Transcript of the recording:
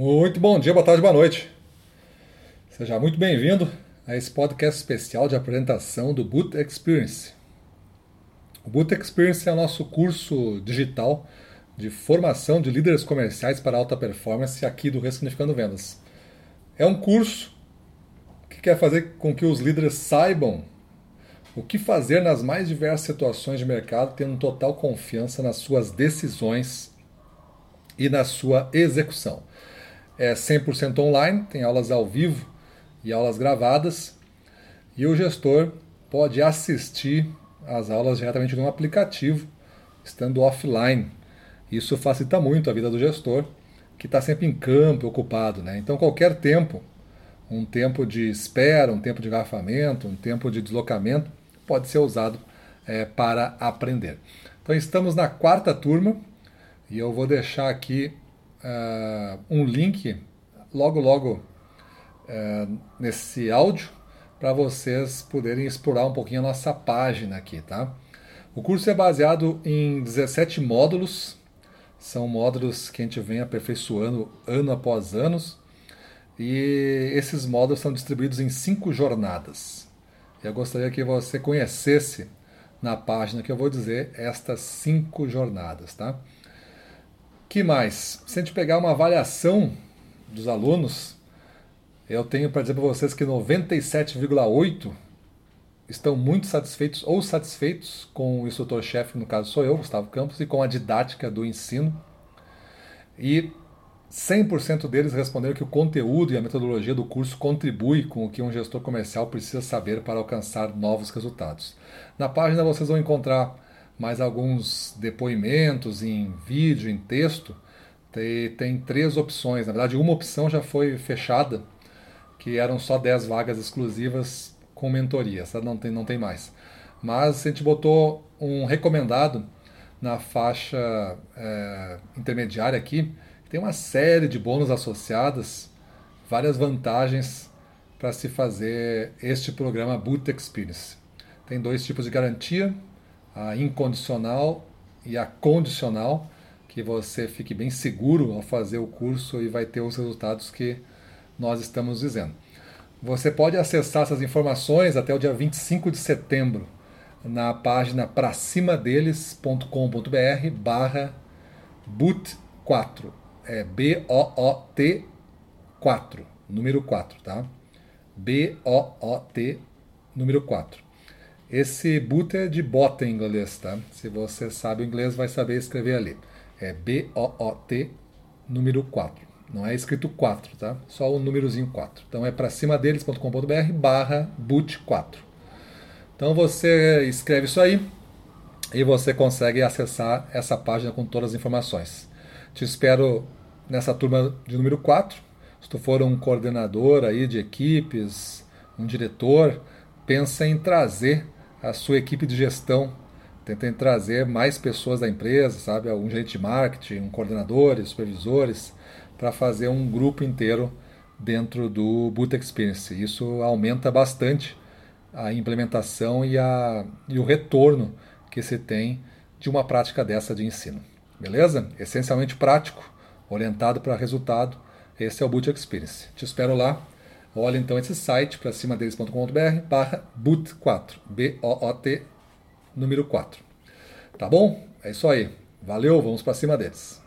Muito bom dia, boa tarde, boa noite. Seja muito bem-vindo a esse podcast especial de apresentação do Boot Experience. O Boot Experience é o nosso curso digital de formação de líderes comerciais para alta performance aqui do Ressignificando Vendas. É um curso que quer fazer com que os líderes saibam o que fazer nas mais diversas situações de mercado, tendo total confiança nas suas decisões e na sua execução. É 100% online, tem aulas ao vivo e aulas gravadas, e o gestor pode assistir às aulas diretamente no aplicativo, estando offline. Isso facilita muito a vida do gestor, que está sempre em campo, ocupado. Né? Então, qualquer tempo, um tempo de espera, um tempo de garrafamento, um tempo de deslocamento, pode ser usado é, para aprender. Então, estamos na quarta turma e eu vou deixar aqui uh, um link logo, logo uh, nesse áudio para vocês poderem explorar um pouquinho a nossa página aqui, tá? O curso é baseado em 17 módulos, são módulos que a gente vem aperfeiçoando ano após ano, e esses módulos são distribuídos em cinco jornadas. Eu gostaria que você conhecesse na página que eu vou dizer estas cinco jornadas, tá? Que mais? Se a gente pegar uma avaliação dos alunos, eu tenho para dizer para vocês que 97,8 estão muito satisfeitos ou satisfeitos com o instrutor-chefe, no caso sou eu, Gustavo Campos, e com a didática do ensino. E 100% deles responderam que o conteúdo e a metodologia do curso contribui com o que um gestor comercial precisa saber para alcançar novos resultados. Na página vocês vão encontrar mais alguns depoimentos em vídeo, em texto. Tem, tem três opções. Na verdade, uma opção já foi fechada, que eram só 10 vagas exclusivas com mentoria. Essa não tem, não tem mais. Mas a gente botou um recomendado na faixa é, intermediária aqui. Tem uma série de bônus associadas, várias vantagens para se fazer este programa Boot Experience. Tem dois tipos de garantia a incondicional e a condicional, que você fique bem seguro ao fazer o curso e vai ter os resultados que nós estamos dizendo. Você pode acessar essas informações até o dia 25 de setembro na página pracimadeles.com.br barra boot4. É B-O-O-T 4, número 4, tá? B-O-O-T número 4. Esse boot é de bota em inglês, tá? Se você sabe inglês, vai saber escrever ali. É B-O-O-T, número 4. Não é escrito 4, tá? Só o númerozinho 4. Então é para cima deles.com.br barra boot 4. Então você escreve isso aí e você consegue acessar essa página com todas as informações. Te espero nessa turma de número 4. Se tu for um coordenador aí de equipes, um diretor, pensa em trazer a sua equipe de gestão, tentem trazer mais pessoas da empresa, sabe, um gerente de marketing, um coordenadores, supervisores, para fazer um grupo inteiro dentro do Boot Experience. Isso aumenta bastante a implementação e, a, e o retorno que se tem de uma prática dessa de ensino. Beleza? Essencialmente prático, orientado para resultado. Esse é o Boot Experience. Te espero lá. Olha então esse site para cima deles.com.br barra boot4, B-O-O-T, número 4. Tá bom? É isso aí. Valeu, vamos para cima deles.